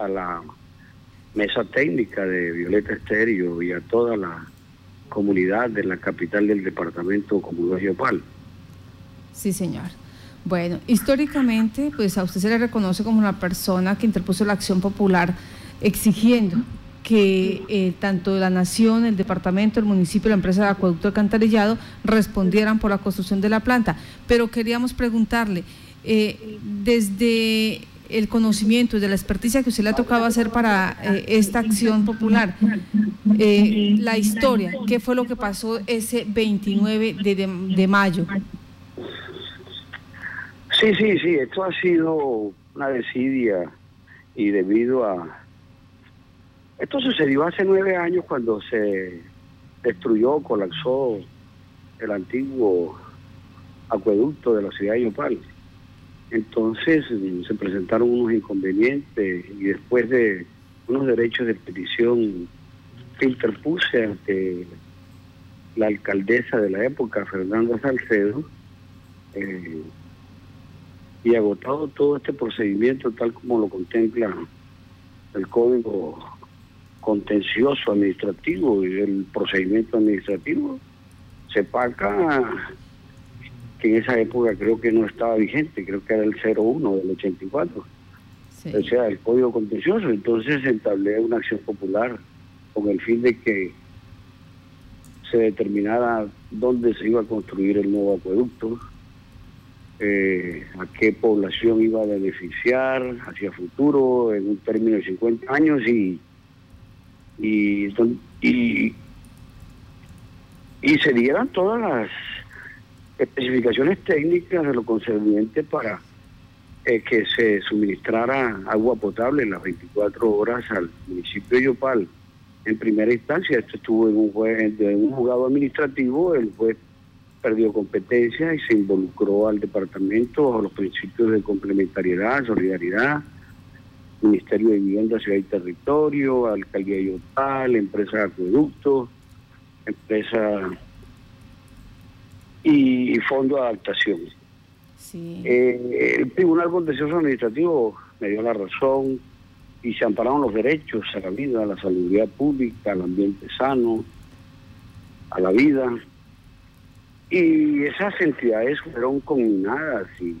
a la mesa técnica de Violeta Estéreo y a toda la comunidad de la capital del departamento como Yopal. Sí, señor. Bueno, históricamente, pues a usted se le reconoce como una persona que interpuso la acción popular exigiendo que eh, tanto la nación, el departamento, el municipio, la empresa de acueducto alcantarillado respondieran por la construcción de la planta. Pero queríamos preguntarle, eh, desde el conocimiento y de la experticia que usted le ha tocado hacer para eh, esta acción popular, la historia, ¿qué fue lo que pasó ese 29 de mayo? Sí, sí, sí, esto ha sido una desidia y debido a... Esto sucedió hace nueve años cuando se destruyó, colapsó el antiguo acueducto de la ciudad de Yopal. Entonces se presentaron unos inconvenientes y después de unos derechos de petición que interpuse ante la alcaldesa de la época, Fernanda Salcedo, eh, y agotado todo este procedimiento tal como lo contempla el Código Contencioso Administrativo y el procedimiento administrativo, se paga que en esa época creo que no estaba vigente, creo que era el 01 del 84, o sea, el Código Contencioso, entonces se entablea una acción popular con el fin de que se determinara dónde se iba a construir el nuevo acueducto, eh, a qué población iba a beneficiar hacia futuro en un término de 50 años y, y, y, y se dieran todas las especificaciones técnicas de lo concerniente para eh, que se suministrara agua potable en las 24 horas al municipio de Yopal. En primera instancia, esto estuvo en un, juez, en un juzgado administrativo, el juez perdió competencia y se involucró al departamento a los principios de complementariedad, solidaridad, Ministerio de Vivienda, Ciudad y Territorio, Alcaldía de Yotal, Empresa de Acueductos, Empresa y, Fondo de Adaptación. Eh, el Tribunal Contencioso Administrativo me dio la razón y se ampararon los derechos a la vida, a la salud pública, al ambiente sano, a la vida. Y esas entidades fueron condenadas y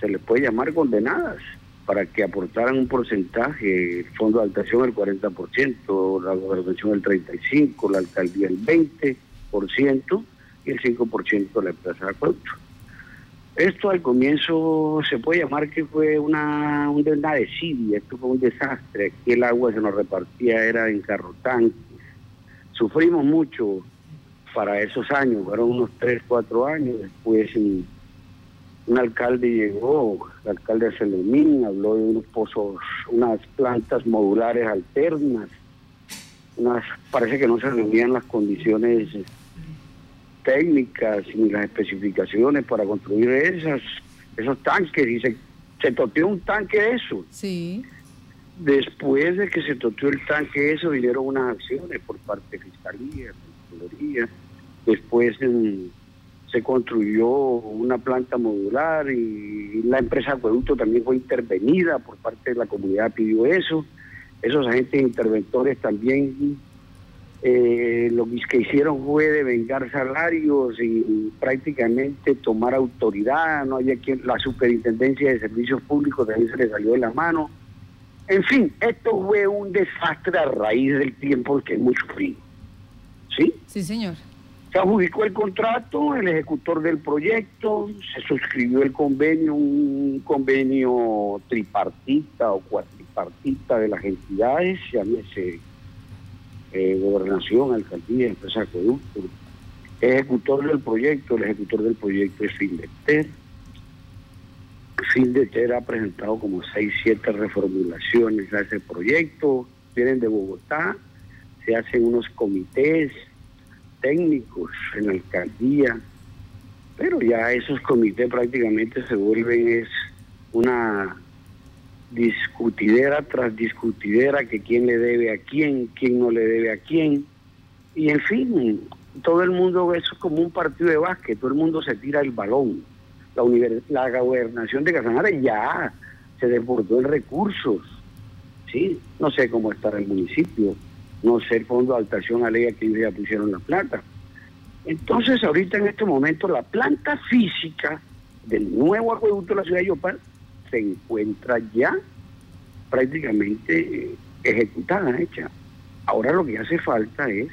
se les puede llamar condenadas para que aportaran un porcentaje, el fondo de adaptación el 40%, la gobernación el 35%, la alcaldía el 20% y el 5% de la empresa de acueducto. Esto al comienzo se puede llamar que fue una, una desidia, esto fue un desastre, aquí el agua se nos repartía, era en sufrimos mucho, para esos años, fueron unos 3, 4 años, después un alcalde llegó, el alcalde de Celemín, habló de unos pozos, unas plantas modulares alternas, unas, parece que no se reunían las condiciones técnicas ni las especificaciones para construir esas, esos tanques y se, se toteó un tanque eso. Sí. Después de que se toteó el tanque eso, vinieron unas acciones por parte de Fiscalía, Contraloría, Después se construyó una planta modular y la empresa Acueducto también fue intervenida por parte de la comunidad, pidió eso. Esos agentes interventores también eh, lo que hicieron fue de vengar salarios y prácticamente tomar autoridad, no había quien, la superintendencia de servicios públicos también se le salió de la mano. En fin, esto fue un desastre a raíz del tiempo que hemos sufrido. ¿Sí? Sí, señor. Se adjudicó el contrato, el ejecutor del proyecto, se suscribió el convenio, un convenio tripartita o cuatripartita de las entidades, llámese eh, gobernación, alcaldía, empresa acueducto. Ejecutor del proyecto, el ejecutor del proyecto es Findeter. Findeter ha presentado como seis, siete reformulaciones a ese proyecto, vienen de Bogotá, se hacen unos comités técnicos en la alcaldía, pero ya esos comités prácticamente se vuelven es una discutidera tras discutidera que quién le debe a quién, quién no le debe a quién. Y en fin, todo el mundo eso como un partido de básquet, todo el mundo se tira el balón. La, la gobernación de Casanare ya se desbordó en recursos ¿sí? No sé cómo está el municipio, no sé el fondo de alteración alega que ellos ya pusieron la plata. Entonces, ahorita en este momento, la planta física del nuevo acueducto de la ciudad de Yopal se encuentra ya prácticamente eh, ejecutada, hecha. Ahora lo que hace falta es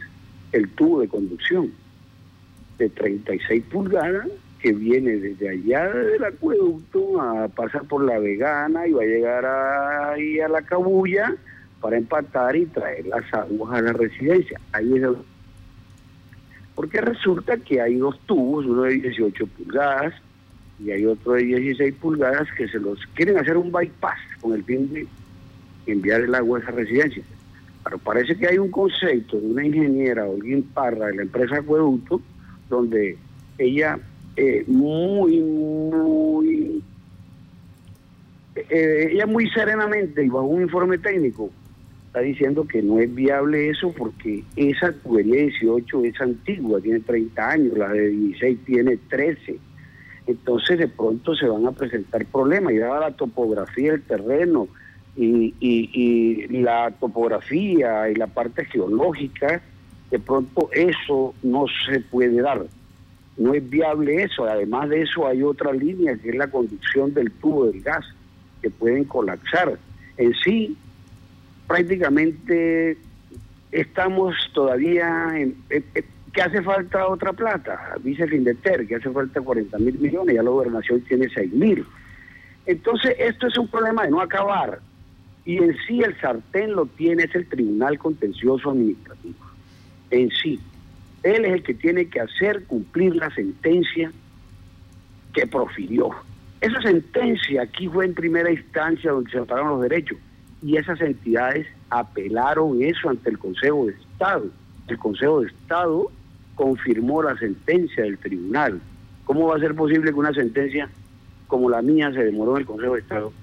el tubo de conducción de 36 pulgadas que viene desde allá del acueducto a pasar por la vegana y va a llegar ahí a la cabulla para empatar y traer las aguas a la residencia. Ahí es Porque resulta que hay dos tubos, uno de 18 pulgadas y hay otro de 16 pulgadas que se los quieren hacer un bypass con el fin de enviar el agua a esa residencia. Pero parece que hay un concepto de una ingeniera, Olguín Parra, de la empresa Acueducto, donde ella eh, muy, muy, eh, ella muy serenamente y bajo un informe técnico está diciendo que no es viable eso porque esa tubería 18 es antigua, tiene 30 años, la de 16 tiene 13. Entonces de pronto se van a presentar problemas y dada la topografía del terreno, y, la topografía y la parte geológica, de pronto eso no se puede dar. No es viable eso. Además de eso hay otra línea que es la conducción del tubo del gas, que pueden colapsar. En sí, prácticamente estamos todavía en... que hace falta otra plata, dice Findeter, que hace falta 40 mil millones, ya la gobernación tiene 6 mil. Entonces, esto es un problema de no acabar. Y en sí el sartén lo tiene, es el Tribunal Contencioso Administrativo. En sí. Él es el que tiene que hacer cumplir la sentencia que profirió. Esa sentencia aquí fue en primera instancia donde se trataron los derechos y esas entidades apelaron eso ante el Consejo de Estado. El Consejo de Estado confirmó la sentencia del tribunal. ¿Cómo va a ser posible que una sentencia como la mía se demoró en el Consejo de Estado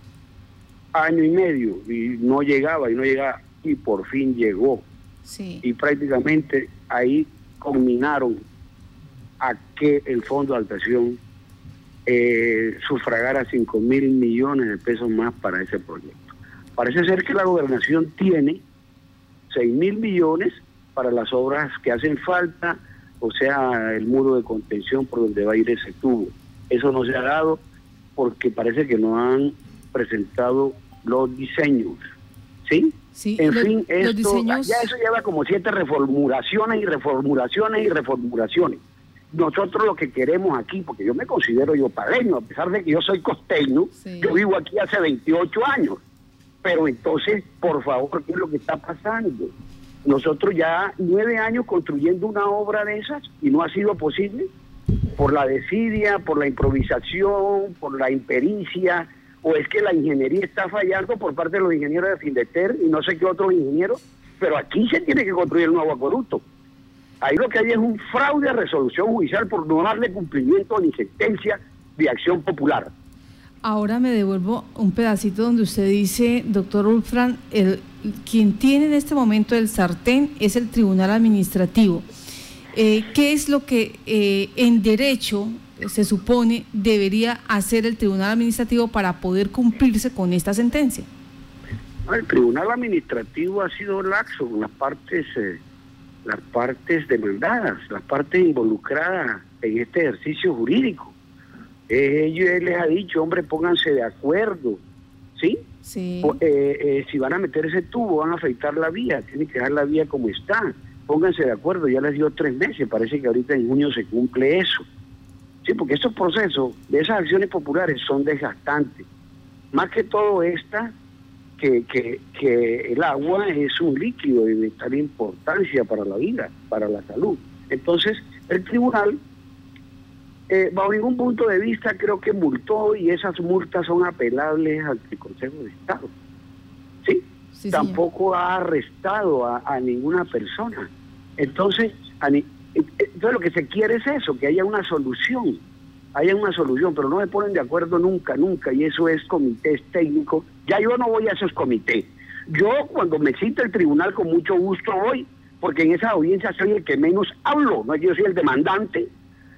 año y medio y no llegaba y no llegaba y por fin llegó. Y prácticamente ahí culminaron a que el Fondo de Altación eh, sufragara 5 mil millones de pesos más para ese proyecto. Parece ser que la gobernación tiene 6 mil millones para las obras que hacen falta, o sea, el muro de contención por donde va a ir ese tubo. Eso no se ha dado porque parece que no han presentado los diseños. ¿Sí? Sí, en fin, esto, ya eso lleva como siete reformulaciones y reformulaciones y reformulaciones. Nosotros lo que queremos aquí, porque yo me considero yo paleño, a pesar de que yo soy costeño, yo vivo aquí hace 28 años. Pero entonces, por favor, ¿qué es lo que está pasando? Nosotros ya nueve años construyendo una obra de esas y no ha sido posible por la desidia, por la improvisación, por la impericia, o es que la ingeniería está fallando por parte de los ingenieros de Findeter y no sé qué otros ingenieros, pero aquí se tiene que construir el nuevo acueducto. Ahí lo que hay es un fraude a resolución judicial por no darle cumplimiento ni sentencia de acción popular. Ahora me devuelvo un pedacito donde usted dice, doctor Ulfran, el, quien tiene en este momento el sartén es el Tribunal Administrativo. Eh, ¿Qué es lo que eh, en derecho se supone debería hacer el Tribunal Administrativo para poder cumplirse con esta sentencia? El Tribunal Administrativo ha sido laxo con las partes, eh, las partes demandadas, las partes involucradas en este ejercicio jurídico. Eh, ellos les ha dicho, hombre, pónganse de acuerdo, ¿sí? Sí. Eh, si van a meter ese tubo, van a afeitar la vía, tienen que dejar la vía como está. Pónganse de acuerdo, ya les dio tres meses, parece que ahorita en junio se cumple eso. Sí, porque estos procesos de esas acciones populares son desgastantes. Más que todo esta, que, que, el agua es un líquido de vital importancia para la vida, para la salud. Entonces, el tribunal, eh, bajo ningún punto de vista, creo que multó y esas multas son apelables al Consejo de Estado. ¿Sí? Tampoco ha arrestado a, a ninguna persona. Entonces, a, entonces lo que se quiere es eso, que haya una solución, haya una solución, pero no me ponen de acuerdo nunca, nunca, y eso es comités técnicos. Ya yo no voy a esos comités. Yo cuando me cita el tribunal con mucho gusto voy, porque en esa audiencia soy el que menos hablo, no es que yo soy el demandante,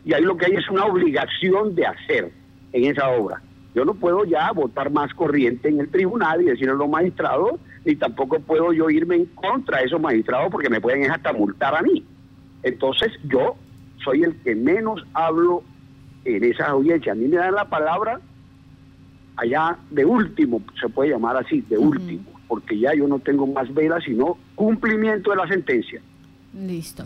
y ahí lo que hay es una obligación de hacer en esa obra. Yo no puedo ya votar más corriente en el tribunal y decirle a los magistrados, ni tampoco puedo yo irme en contra de esos magistrados porque me pueden hasta multar a mí. Entonces yo soy el que menos hablo en esa audiencia. A mí me dan la palabra allá de último, se puede llamar así, de último, porque ya yo no tengo más velas sino cumplimiento de la sentencia. Listo.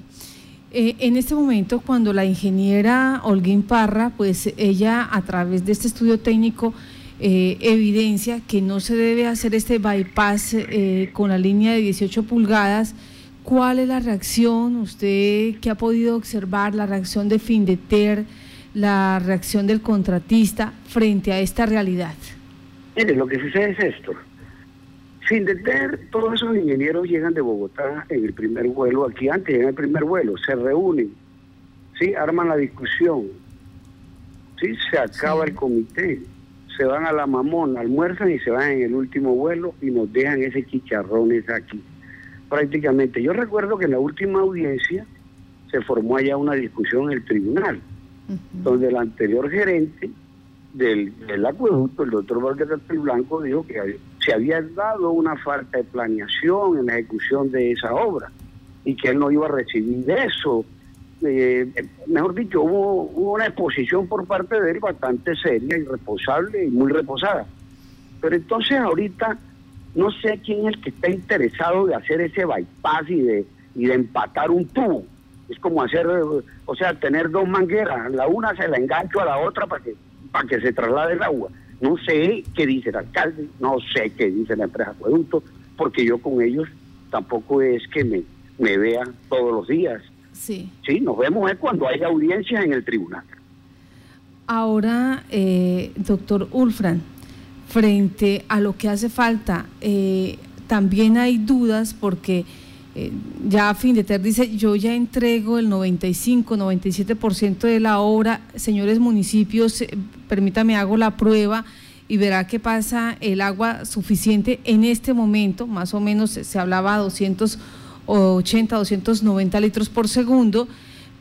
Eh, en este momento, cuando la ingeniera Holguín Parra, pues ella a través de este estudio técnico eh, evidencia que no se debe hacer este bypass eh, con la línea de 18 pulgadas, ¿cuál es la reacción? Usted que ha podido observar la reacción de Findeter, la reacción del contratista frente a esta realidad. Mire, lo que sucede es esto. Sin detener, todos esos ingenieros llegan de Bogotá en el primer vuelo, aquí antes en el primer vuelo, se reúnen, ¿sí? arman la discusión, ¿sí? se acaba el comité, se van a la mamón, almuerzan y se van en el último vuelo y nos dejan ese chicharrones aquí. Prácticamente, yo recuerdo que en la última audiencia se formó allá una discusión en el tribunal, donde el anterior gerente del, acueducto, el doctor Vargas Blanco, dijo que se había dado una falta de planeación en la ejecución de esa obra y que él no iba a recibir eso. Eh, mejor dicho, hubo, una exposición por parte de él bastante seria y reposable y muy reposada. Pero entonces ahorita no sé quién es el que está interesado de hacer ese bypass y de, y de empatar un tubo. Es como hacer, o sea, tener dos mangueras, la una se la engancho a la otra para que para que se traslade el agua. No sé qué dice el alcalde, no sé qué dice la empresa Acueducto, porque yo con ellos tampoco es que me, me vea todos los días. Sí. Sí, nos vemos es cuando hay audiencias en el tribunal. Ahora, eh, doctor Ulfran, frente a lo que hace falta, eh, también hay dudas porque eh, ya Findeter dice, yo ya entrego el 95, 97% de la obra, señores municipios, eh, permítame, hago la prueba y verá que pasa el agua suficiente en este momento, más o menos se hablaba 280, 290 litros por segundo,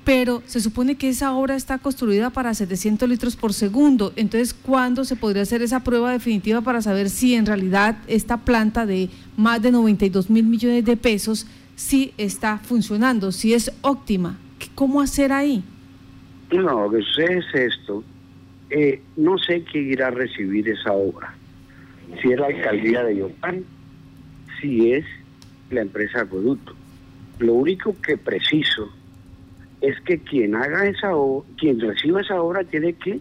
pero se supone que esa obra está construida para 700 litros por segundo. Entonces, ¿cuándo se podría hacer esa prueba definitiva para saber si en realidad esta planta de más de 92 mil millones de pesos si está funcionando, si es óptima. ¿Cómo hacer ahí? No, lo que sucede es esto. Eh, no sé quién irá a recibir esa obra. Si es la alcaldía de Yopán, si es la empresa Acueducto. Lo único que preciso es que quien haga esa obra, quien reciba esa obra tiene que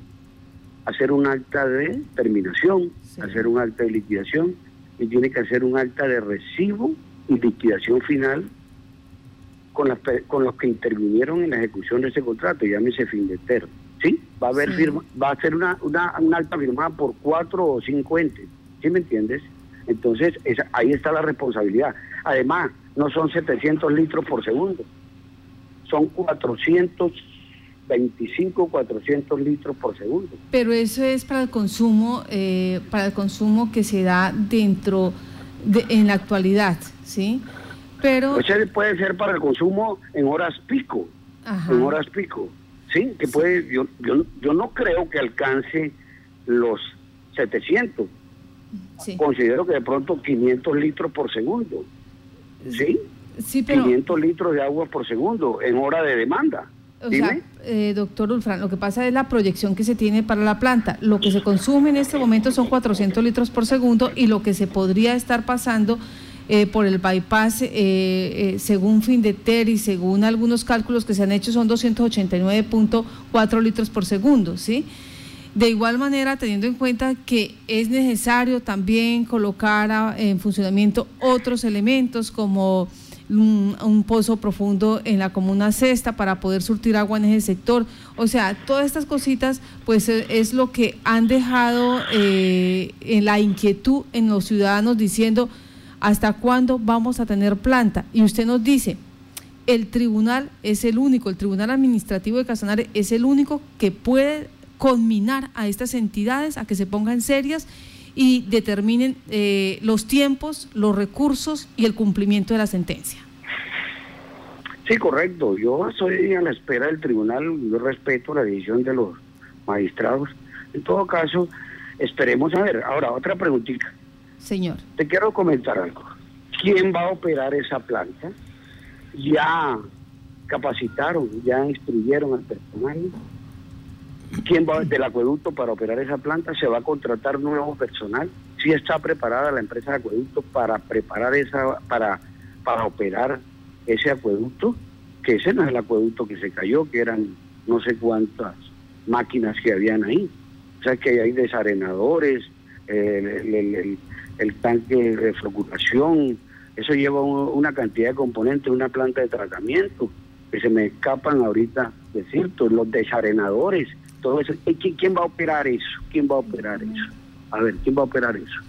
hacer un acta de terminación, hacer un acta de liquidación y tiene que hacer un acta de recibo y liquidación final con, las, con los que intervinieron en la ejecución de ese contrato, llámese Findeter. ¿Sí? Va a haber firma, va a ser una, una, alta firmada por cuatro o cinco entes. ¿Sí me entiendes? Entonces, ahí está la responsabilidad. Además, no son 700 litros por segundo, son 425, 400 litros por segundo. Pero eso es para el consumo, eh, para el consumo que se da dentro de, en la actualidad. ¿sí? Pero... puede ser para el consumo en horas pico, en horas pico, ¿sí? Que puede, yo, yo, yo no creo que alcance los 700. Considero que de pronto 500 litros por segundo, ¿sí? Sí, 500 litros de agua por segundo en hora de demanda. O sea, eh, doctor Ulfran, lo que pasa es la proyección que se tiene para la planta. Lo que se consume en este momento son 400 litros por segundo y lo que se podría estar pasando eh, por el bypass, eh, eh, según Findeter y según algunos cálculos que se han hecho, son 289.4 litros por segundo, ¿sí? De igual manera, teniendo en cuenta que es necesario también colocar en funcionamiento otros elementos como un, pozo profundo en la comuna Cesta para poder surtir agua en ese sector. O sea, todas estas cositas, pues es lo que han dejado en la inquietud en los ciudadanos diciendo, ¿hasta cuándo vamos a tener planta? Y usted nos dice, el tribunal es el único, el tribunal administrativo de Casanare es el único que puede conminar a estas entidades a que se pongan serias y determinen eh, los tiempos, los recursos y el cumplimiento de la sentencia. Sí, correcto. Yo estoy a la espera del tribunal, yo respeto la decisión de los magistrados. En todo caso, esperemos a ver. Ahora, otra preguntita. Señor. Te quiero comentar algo. ¿Quién va a operar esa planta? Ya capacitaron, ya instruyeron al personal. ¿Quién va del acueducto para operar esa planta? ¿Se va a contratar nuevo personal? ¿Sí está preparada la empresa de acueducto para preparar esa, para, para operar ese acueducto? Que ese no es el acueducto que se cayó, que eran no sé cuántas máquinas que habían ahí. O sea que hay desarenadores, el, tanque de floculación, eso lleva una cantidad de componentes, una planta de tratamiento que se me escapan ahorita decirte, los desarenadores, todo eso. ¿Quién va a operar eso? ¿Quién va a operar eso? A ver, ¿quién va a operar eso?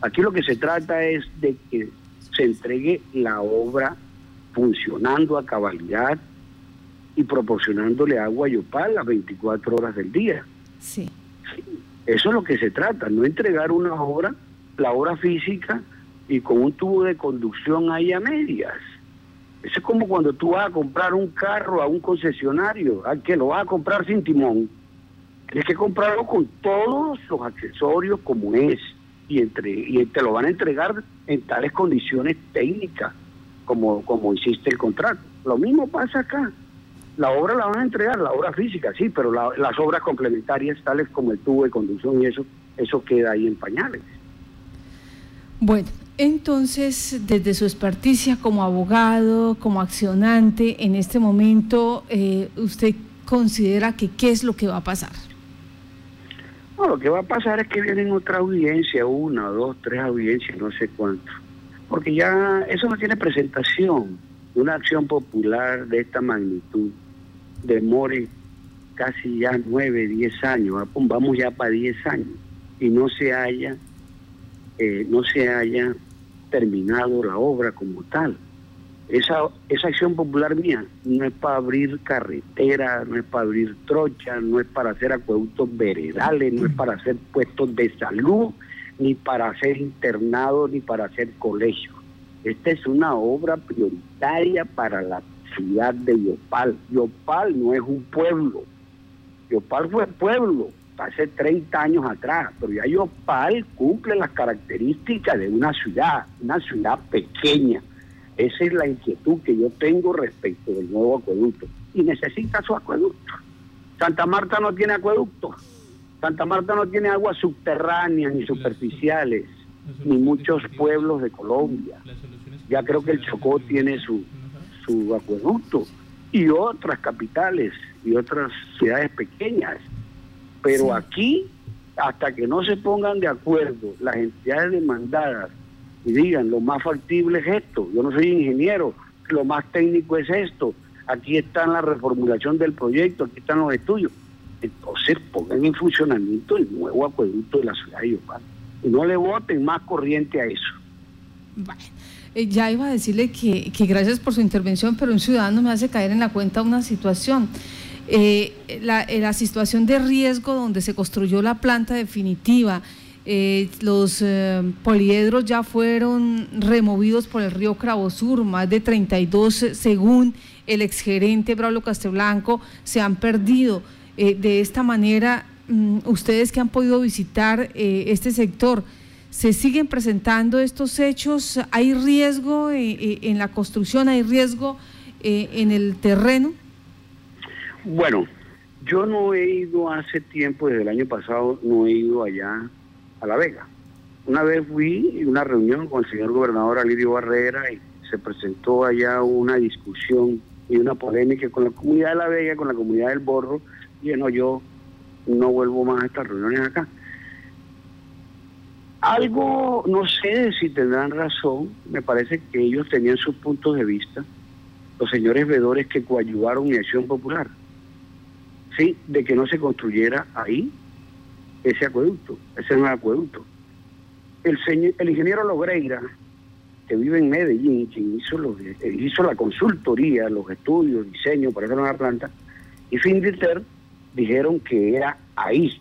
Aquí lo que se trata es de que se entregue la obra funcionando a cabalidad y proporcionándole agua y opal las 24 horas del día. Sí. Eso es lo que se trata, no entregar una obra, la obra física, y con un tubo de conducción ahí a medias. Eso es como cuando tú vas a comprar un carro a un concesionario, al que lo vas a comprar sin timón. Tienes que comprarlo con todos los accesorios como es y entre y te lo van a entregar en tales condiciones técnicas como como hiciste el contrato. Lo mismo pasa acá. La obra la van a entregar, la obra física, sí, pero las obras complementarias, tales como el tubo de conducción y eso, eso queda ahí en pañales. Bueno, entonces, desde su experticia como abogado, como accionante, en este momento, eh, ¿usted considera que qué es lo que va a pasar? Lo que va a pasar es que vienen otra audiencia, una, dos, tres audiencias, no sé cuánto. Porque ya eso no tiene presentación. Una acción popular de esta magnitud demore casi ya nueve, diez años, vamos ya para diez años, y no se haya, eh, no se haya terminado la obra como tal. Esa, esa acción popular mía no es para abrir carretera, no es para abrir trochas, no es para hacer acueductos veredales, no es para hacer puestos de salud, ni para hacer internados, ni para hacer colegios. Esta es una obra prioritaria para la ciudad de Yopal. Yopal no es un pueblo. Yopal fue pueblo hace 30 años atrás, pero ya Yopal cumple las características de una ciudad, una ciudad pequeña. Esa es la inquietud que yo tengo respecto del nuevo acueducto. Y necesita su acueducto. Santa Marta no tiene acueducto. Santa Marta no tiene aguas subterráneas ni superficiales, ni muchos pueblos de Colombia. Ya creo que el Chocó tiene su, su acueducto y otras capitales y otras ciudades pequeñas. Pero aquí, hasta que no se pongan de acuerdo las entidades demandadas y digan lo más factible es esto, yo no soy ingeniero, lo más técnico es esto, aquí está la reformulación del proyecto, aquí están los estudios. Entonces pongan en funcionamiento el nuevo acueducto de la ciudad de Yopal y no le voten más corriente a eso. Eh, ya iba a decirle que, gracias por su intervención, pero un ciudadano me hace caer en la cuenta una situación. Eh, la, eh, la, situación de riesgo donde se construyó la planta definitiva, los poliedros ya fueron removidos por el río Sur, más de 32 según el exgerente Braulio Casteblanco, se han perdido. de esta manera, mm, ustedes que han podido visitar este sector, se siguen presentando estos hechos, hay riesgo eh, eh, en la construcción, hay riesgo eh, en el terreno. Bueno, yo no he ido hace tiempo, desde el año pasado, no he ido allá a La Vega. Una vez fui a una reunión con el señor gobernador Alirio Barrera y se presentó allá una discusión y una polémica con la comunidad de La Vega, con la comunidad del Borro, y no, yo no vuelvo más a estas reuniones acá. Algo, no sé si tendrán razón, me parece que ellos tenían sus puntos de vista, los señores vedores que coayudaron mi acción popular, sí, de que no se construyera ahí ese acueducto, ese nuevo acueducto. El, señor, el ingeniero Logreira, que vive en Medellín, quien hizo, los, hizo la consultoría, los estudios, diseño para hacer una planta, y Finditer dijeron que era ahí,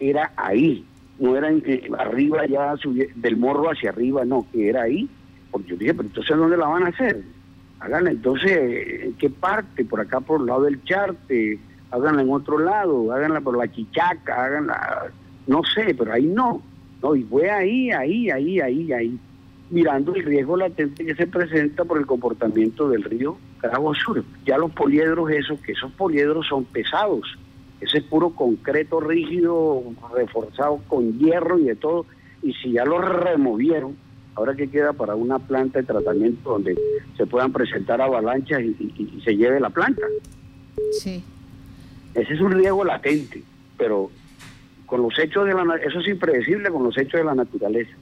era ahí, no era en, arriba ya del morro hacia arriba, no, que era ahí, porque yo dije, pero entonces ¿dónde la van a hacer? Háganla entonces, ¿en qué parte? Por acá por el lado del Charte, háganla en otro lado, háganla por la Chichaca, háganla No sé, pero ahí no. No, y fue ahí, ahí, ahí, ahí, ahí, mirando el riesgo latente que se presenta por el comportamiento del río Carabobo Sur. Ya los poliedros, esos, que esos poliedros son pesados. Ese es puro concreto rígido, reforzado con hierro y de todo. Y si ya lo removieron, ahora que queda para una planta de tratamiento donde se puedan presentar avalanchas y, se lleve la planta. Sí. Ese es un riesgo latente, pero con los hechos de la eso es impredecible con los hechos de la naturaleza.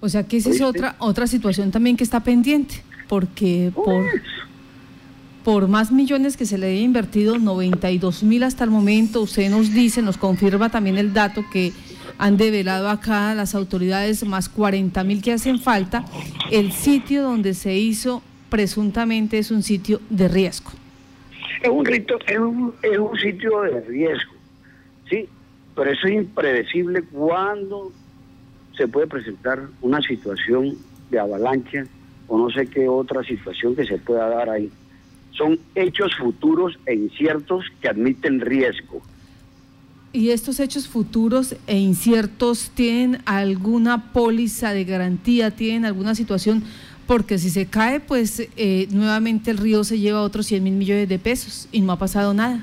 O sea que esa es otra otra situación también que está pendiente, porque por por más millones que se le haya invertido, 92 mil hasta el momento, usted nos dice, nos confirma también el dato que han develado acá las autoridades, más 40 mil que hacen falta, el sitio donde se hizo presuntamente es un sitio de riesgo. Es un, rito, es un, es un sitio de riesgo, sí, pero eso es impredecible cuando se puede presentar una situación de avalancha o no sé qué otra situación que se pueda dar ahí. Son hechos futuros e inciertos que admiten riesgo. ¿Y estos hechos futuros e inciertos tienen alguna póliza de garantía, tienen alguna situación? Porque si se cae, pues eh, nuevamente el río se lleva otros 100 mil millones de pesos y no ha pasado nada.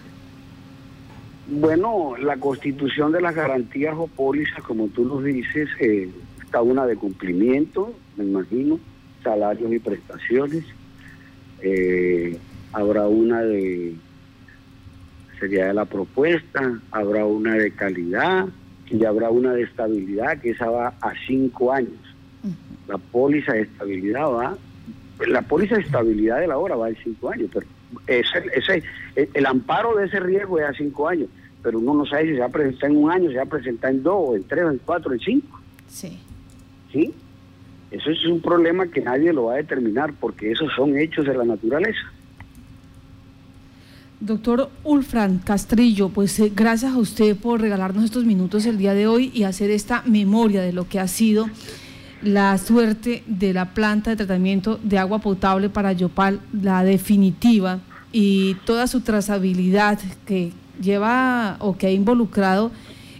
Bueno, la constitución de las garantías o pólizas, como tú nos dices, eh, está una de cumplimiento, me imagino, salarios y prestaciones. Eh, habrá una de sería de la propuesta, habrá una de calidad y habrá una de estabilidad, que esa va a cinco años. La póliza de estabilidad va, la póliza de estabilidad de la hora va a cinco años, pero ese, ese, el, amparo de ese riesgo es a cinco años, pero uno no sabe si se va a presentar en un año, se va a presentar en dos, en tres, en cuatro, en cinco. Sí. ¿Sí? Eso es un problema que nadie lo va a determinar porque esos son hechos de la naturaleza. Doctor Ulfran Castrillo, pues eh, gracias a usted por regalarnos estos minutos el día de hoy y hacer esta memoria de lo que ha sido la suerte de la planta de tratamiento de agua potable para Yopal, la definitiva, y toda su trazabilidad que lleva o que ha involucrado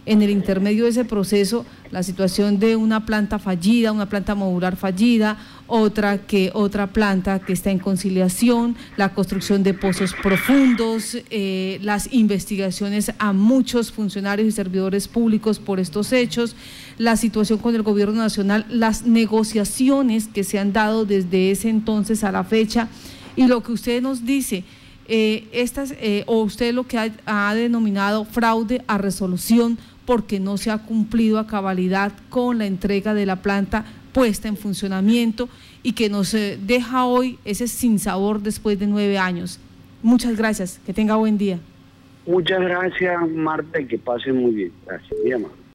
en el intermedio de ese proceso la situación de una planta fallida, una planta modular fallida, otra que otra planta que está en conciliación, la construcción de pozos profundos, eh, las investigaciones a muchos funcionarios y servidores públicos por estos hechos, la situación con el gobierno nacional, las negociaciones que se han dado desde ese entonces a la fecha y lo que usted nos dice. Eh, estas, eh, o usted lo que ha denominado fraude a resolución porque no se ha cumplido a cabalidad con la entrega de la planta puesta en funcionamiento y que nos eh, deja hoy ese sinsabor después de nueve años. Muchas gracias, que tenga buen día. Muchas gracias Marta y que pase muy bien. Gracias, mi